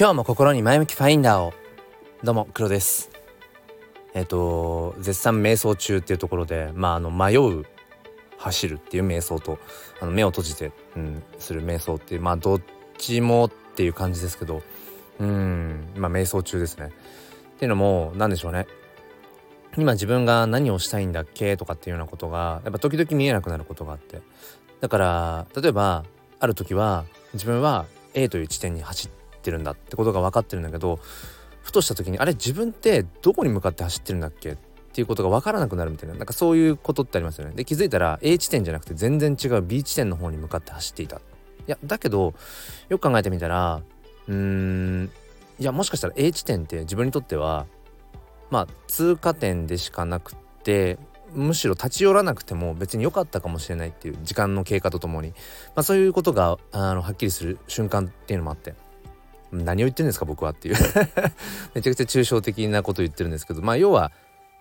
今日も心に前向きファインダーを。どうも黒です。えっ、と絶賛瞑想中っていうところでまああの迷う走るっていう瞑想とあの目を閉じて、うん、する瞑想っていうまあどっちもっていう感じですけどうんま瞑想中ですね。っていうのも何でしょうね。今自分が何をしたいんだっけとかっていうようなことがやっぱ時々見えなくなることがあって。だから例えばある時は自分は A という地点に走ってるんだってことが分かってるんだけどふとした時にあれ自分ってどこに向かって走ってるんだっけっていうことが分からなくなるみたいななんかそういうことってありますよね。で気づいたら A 地点じゃなくて全然違う B 地点の方に向かって走っていた。いやだけどよく考えてみたらうーんいやもしかしたら A 地点って自分にとってはまあ通過点でしかなくってむしろ立ち寄らなくても別に良かったかもしれないっていう時間の経過とともに、まあ、そういうことがあのはっきりする瞬間っていうのもあって何を言ってるんですか僕はっていう。めちゃくちゃ抽象的なこと言ってるんですけど。まあ要は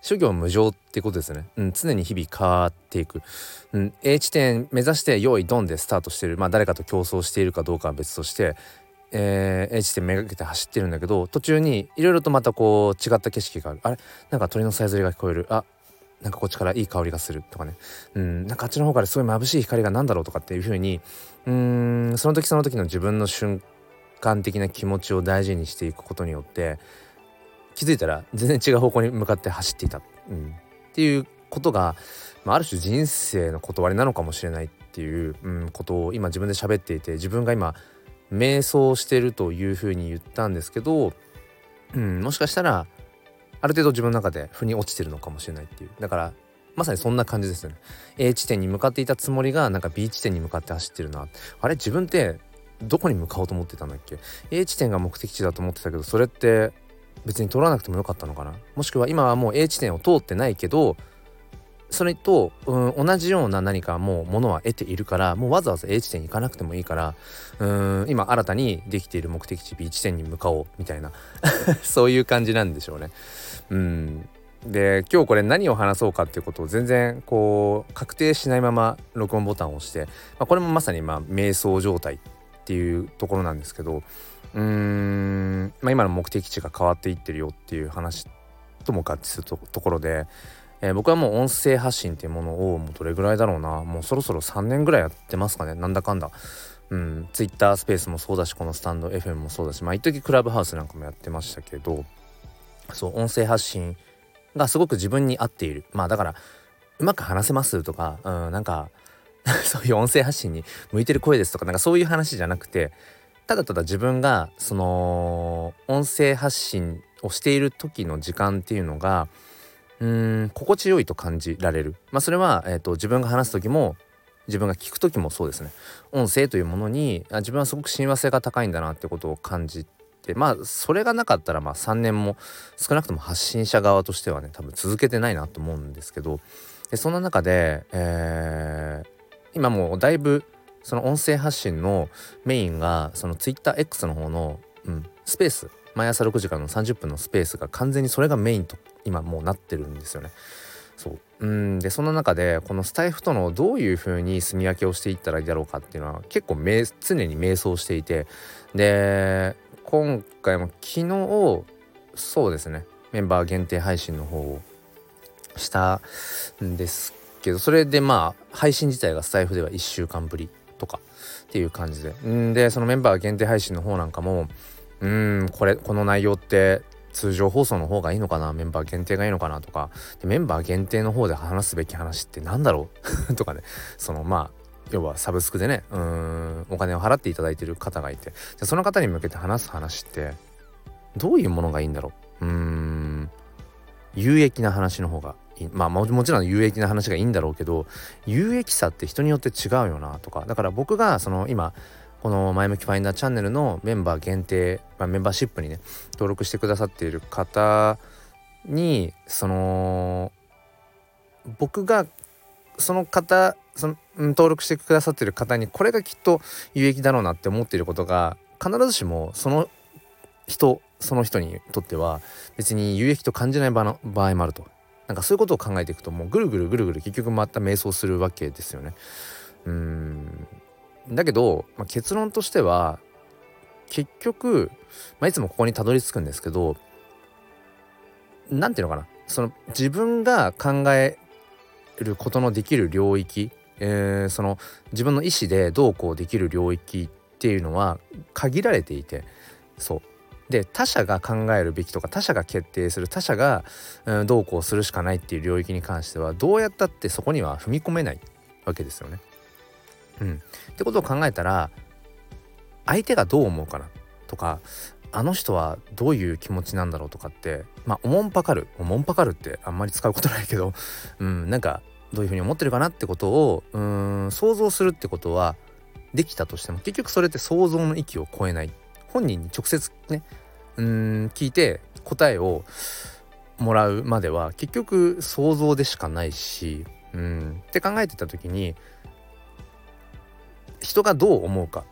諸行無常ってことですね、うん、常に日々変わっていく、うん、A 地点目指して用意ドンでスタートしてる。まあ誰かと競争しているかどうかは別としてえー、A 地点めがけて走ってるんだけど途中にいろいろとまたこう違った景色がある。あれ？なんか鳥のさえずりが聞こえる。あなんかこっちからいい香りがするとかね。うんなんかあっちの方からすごい眩しい光が何だろうとかっていう風にうんその時その時の自分の瞬間観的な気持ちを大事にしていくことによって気づいたら全然違う方向に向かって走っていた、うん、っていうことが、まあ、ある種人生の断りなのかもしれないっていう、うん、ことを今自分で喋っていて自分が今瞑想してるというふうに言ったんですけど、うん、もしかしたらある程度自分の中で腑に落ちてるのかもしれないっていう。だからまさにそんな感じですよね。A 地点に向かっていたつもりがなんか B 地点に向かって走ってるな。あれ自分ってどこに向かおうと思ってたんだっけ？A 地点が目的地だと思ってたけどそれって別に取らなくてもよかったのかな？もしくは今はもう A 地点を通ってないけどそれと、うん、同じような何かもうものは得ているからもうわざわざ A 地点に行かなくてもいいからうん今新たにできている目的地 B 地点に向かおうみたいな。そういう感じなんでしょうね。うん。で今日これ何を話そうかっていうことを全然こう確定しないまま録音ボタンを押して、まあ、これもまさにまあ瞑想状態。っていうところなんですけどうーん、まあ、今の目的地が変わっていってるよっていう話とも合致するところで、えー、僕はもう音声発信っていうものをもうどれぐらいだろうなもうそろそろ3年ぐらいやってますかねなんだかんだ。うん、ツイッタースペースもそうだしこのスタンド FM もそうだしまあ一時クラブハウスなんかもやってましたけどそう音声発信がすごく自分に合っているまあだからうまく話せますとか、うん、なんか そういう音声発信に向いてる声ですとかなんかそういう話じゃなくてただただ自分がその音声発信をしている時の時間っていうのがうん心地よいと感じられる、まあ、それは、えーと、自分が話す時も自分が聞く時もそうですね。音声というものにあ自分はすごく親和性が高いんだなってことを感じてまあそれがなかったらまあ3年も少なくとも発信者側としてはね多分続けてないなと思うんですけどでそんな中で、えー、今もうだいぶその音声発信のメインがその TwitterX の方の、うん、スペース。毎朝6時からの30分のスペースが完全にそれがメインと今もうなってるんですよね。そううん。でその中でこのスタイフとのどういう風に住み分けをしていったらいいだろうかっていうのは結構常に瞑想していて。で今回も昨日そうですね。メンバー限定配信の方をしたんですけどそれでまあ配信自体がスタイフでは1週間ぶりとかっていう感じで。んでそのメンバー限定配信の方なんかもうんこれこの内容って通常放送の方がいいのかな？メンバー限定がいいのかな？とか。でメンバー限定の方で話すべき話って何だろう？とかね。そのまあ要はサブスクでねうんお金を払っていただいてる方がいて。じその方に向けて話す話ってどういうものがいいんだろう？うん有益な話の方がまあもちろん有益な話がいいんだろうけど有益さって人によって違うよなとか。だから僕がその今この前向きファインダーチャンネルのメンバー限定、まあ、メンバーシップにね登録してくださっている方にその僕がその方その登録してくださっている方にこれがきっと有益だろうなって思っていることが必ずしもその人その人にとっては別に有益と感じない場の場合もあると。なんかそういうことを考えていくともうぐるぐるぐるぐる結局また瞑想するわけですよね。うん。だけど、まあ、結論としては結局、まあ、いつもここにたどり着くんですけど何ていうのかな。その自分が考えることのできる領域、えー、その自分の意思でどうこうできる領域っていうのは限られていてそう。で他者が考えるべきとか他者が決定する他者が、うん、どうこうするしかないっていう領域に関してはどうやったってそこには踏み込めないわけですよね。うん、ってことを考えたら相手がどう思うかなとかあの人はどういう気持ちなんだろうとかってまあおもんぱかるおもんぱかるってあんまり使うことないけど、うん、なんかどういうふうに思ってるかなってことをうん想像するってことはできたとしても結局それって想像の域を超えない本人に直接ねうん聞いて答えをもらうまでは結局想像でしかないしうんって考えてた時に人がどう思うか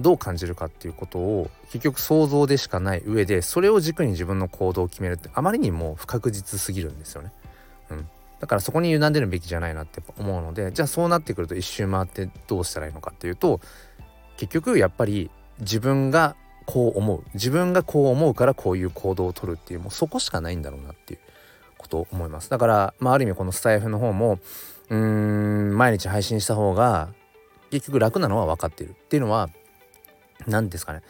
どう感じるかっていうことを結局想像でしかない上でそれを軸に自分の行動を決めるってあまりにも不確実すぎるんですよね。うん、だからそこに委ねるべきじゃないなって思うのでじゃあそうなってくると一周回ってどうしたらいいのかっていうと結局やっぱり自分がこう思う。自分がこう思うからこういう行動をとるっていうもうそこしかないんだろうなっていうことを思います。だから、まあ、ある意味このスタイフの方もうーん毎日配信した方が結局楽なのは分かってるっていうのは何ですかね。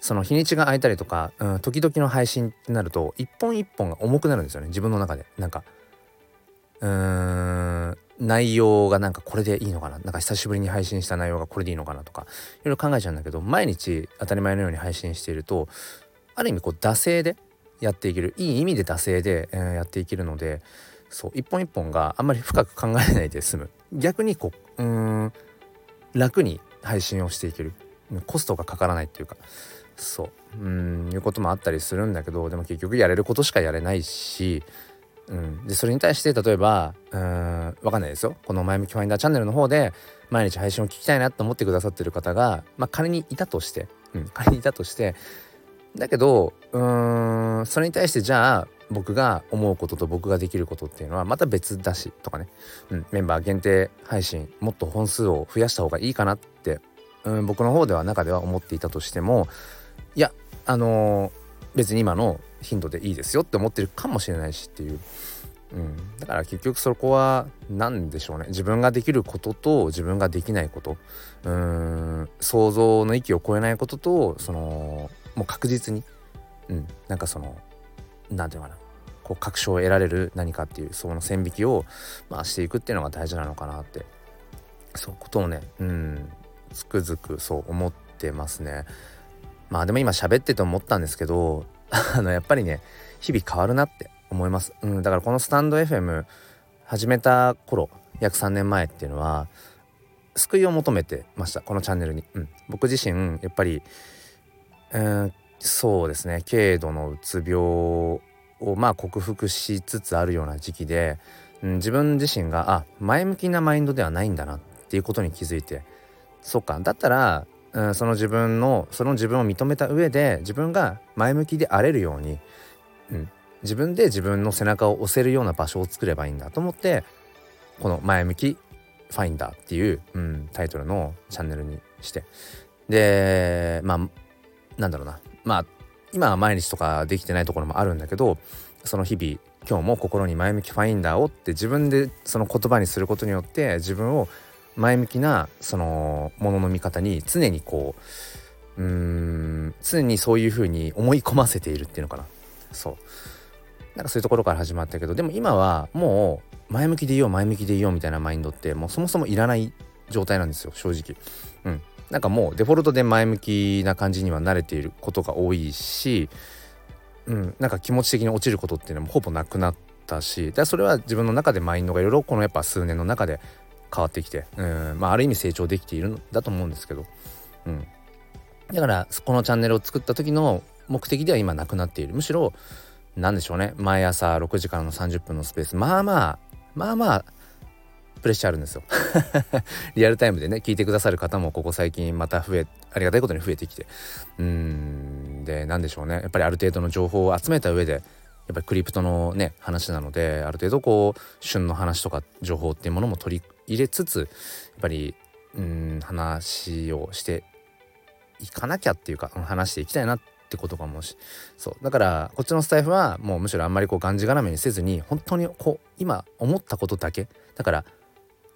その日にちが空いたりとか、うん、時々の配信ってなると一本一本が重くなるんですよね。自分の中で。なんかうーん内容がなんかこれでいいのかな？なんか久しぶりに配信した内容がこれでいいのかなとかいろいろ考えちゃうんだけど毎日当たり前のように配信しているとある意味こう惰性でやっていけるいい意味で惰性で、え、やっていけるのでそう一本一本があんまり深く考えないで済む。逆にこううん楽に配信をしていける。コストがかからないっていうか。そううんいうこともあったりするんだけどでも結局やれることしかやれないし、うん、でそれに対して例えばうん分かんないですよ。この「前向きファインダーチャンネル」の方で毎日配信を聞きたいなと思ってくださってる方が、まあ、仮にいたとして、うん、仮にいたとしてだけどうーんそれに対してじゃあ僕が思うことと僕ができることっていうのはまた別だしとかね、うん、メンバー限定配信もっと本数を増やした方がいいかなってうん僕の方では中では思っていたとしてもいやあのー、別に今の頻度でいいですよって思ってるかもしれないしっていう、うん、だから結局そこは何でしょうね。自分ができることと自分ができないこと。うん。想像の域を超えないこととそのもう確実に、うん、なんかその何て言うかな。こう確証を得られる何かっていうその線引きを、まあ、していくっていうのが大事なのかなって。そうことをねうん。つくづくそう思ってますね。まあでも今喋ってて思ったんですけど あのやっぱりね日々変わるなって思います。うん、だからこのスタンド FM 始めた頃約3年前っていうのは救いを求めてましたこのチャンネルに。うん、僕自身やっぱり、うん、そうですね軽度のうつ病をまあ克服しつつあるような時期で、うん、自分自身があ前向きなマインドではないんだなっていうことに気づいてそっかだったら、うん、その自分のその自分を認めた上で自分が前向きであれるように、うん、自分で自分の背中を押せるような場所を作ればいいんだと思ってこの「前向きファインダー」っていう、うん、タイトルのチャンネルにして。でまあなんだろうな。まあ今は毎日とかできてないところもあるんだけどその日々今日も心に前向きファインダーをって自分でその言葉にすることによって自分を前向きなそのものの見方に常にこううん常にそういうふうに思い込ませているっていうのかな。そう。なんかそういうところから始まったけどでも今はもう前向きでいよう前向きでいようみたいなマインドってもうそもそもいらない状態なんですよ正直。うん。なんかもうデフォルトで前向きな感じには慣れていることが多いしうん。なんか気持ち的に落ちることっていうのもほぼなくなったしでそれは自分の中でマインドがいろいろこのやっぱ数年の中で変わってきて、うんまあ、ある意味成長できているんだと思うんですけど、うん、だからこのチャンネルを作った時の目的では今なくなっている。むしろ何でしょうね。毎朝6時からの30分のスペース。まあまあまあまあプレッシャーあるんですよ。リアルタイムでね聞いてくださる方もここ最近また増えありがたいことに増えてきて。うんで何でしょうね。やっぱりある程度の情報を集めた上でやっぱりクリプトのね話なのである程度こう旬の話とか情報っていうものも取り入れつつやっぱりうん話をしていかなきゃっていうか、話していきたいなってことかもしそう。だからこっちのスタイフはもうむしろあんまりこうがんじがらめにせずに本当にこう今思ったことだけ。だから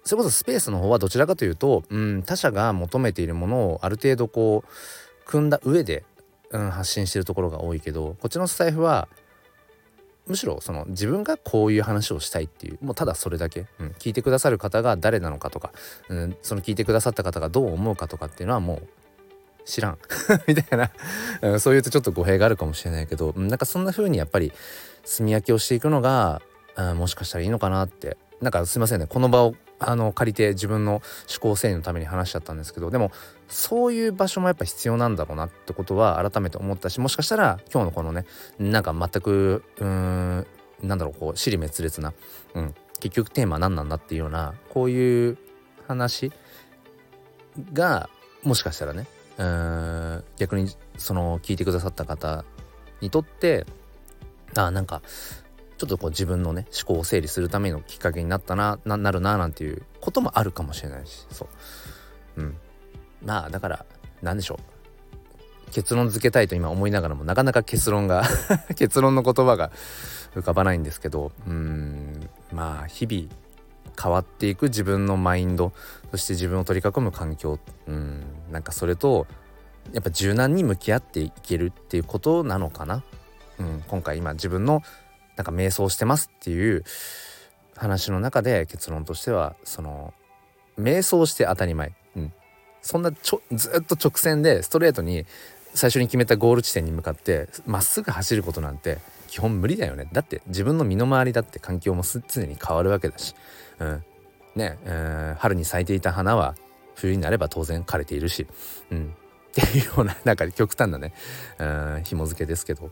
それこそスペースの方はどちらかというと、うん、他者が求めているものをある程度こう組んだ上で、うん、発信してるところが多いけどこっちのスタイフはむしろその自分がこういう話をしたいっていうもうただそれだけ、うん、聞いてくださる方が誰なのかとか、うん、その聞いてくださった方がどう思うかとかっていうのはもう知らん。みたいな、うん、そういうとちょっと語弊があるかもしれないけど、うん、なんかそんな風にやっぱり炭焼きをしていくのが、うん、もしかしたらいいのかなって。なんかすいませんね。この場をあの借りて自分の思考整理のために話しちゃったんですけどでもそういう場所もやっぱ必要なんだろうなってことは改めて思ったしもしかしたら今日のこのねなんか全くうーんなんだろうこう尻滅裂な、うん、結局テーマ何なんだっていうようなこういう話がもしかしたらねうん逆にその聞いてくださった方にとってあなんかちょっとこう自分のね思考を整理するためのきっかけになったなななるななんていうこともあるかもしれないしそう。うん。まあだから何でしょう。結論付けたいと今思いながらもなかなか結論が 結論の言葉が浮かばないんですけどうん。まあ日々変わっていく自分のマインドそして自分を取り囲む環境うん。なんかそれとやっぱ柔軟に向き合っていけるっていうことなのかな、うん、今回今自分のなんか瞑想してますっていう話の中で結論としてはその瞑想して当たり前、うん、そんなちょずっと直線でストレートに最初に決めたゴール地点に向かってまっすぐ走ることなんて基本無理だよね。だって自分の身の回りだって環境も常に変わるわけだし、うん。ねえー、春に咲いていた花は冬になれば当然枯れているし、うん、っていうようななんか極端なね、うん、紐付けですけど。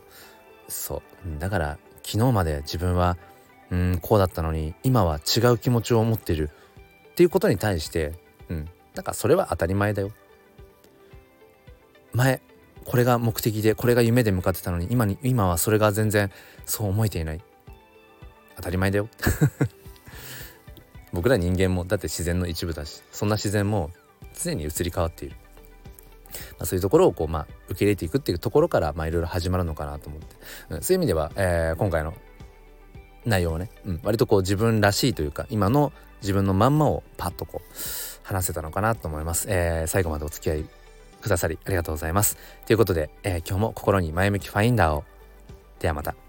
そう。だから昨日まで自分はうんこうだったのに今は違う気持ちを持ってるっていうことに対してうんなんかそれは当たり前だよ。前これが目的でこれが夢で向かってたのに今に今はそれが全然そう思えていない。当たり前だよ。僕ら人間もだって自然の一部だしそんな自然も常に移り変わっている。まあ、そういうところをこう、まあ、受け入れていくっていうところからまあいろいろ始まるのかなと思って、うん、そういう意味では、えー、今回の内容をね、うん、割とこう自分らしいというか今の自分のまんまをパッとこう話せたのかなと思います、えー、最後までお付き合いくださりありがとうございます。ということで、えー、今日も心に前向きファインダーを。ではまた。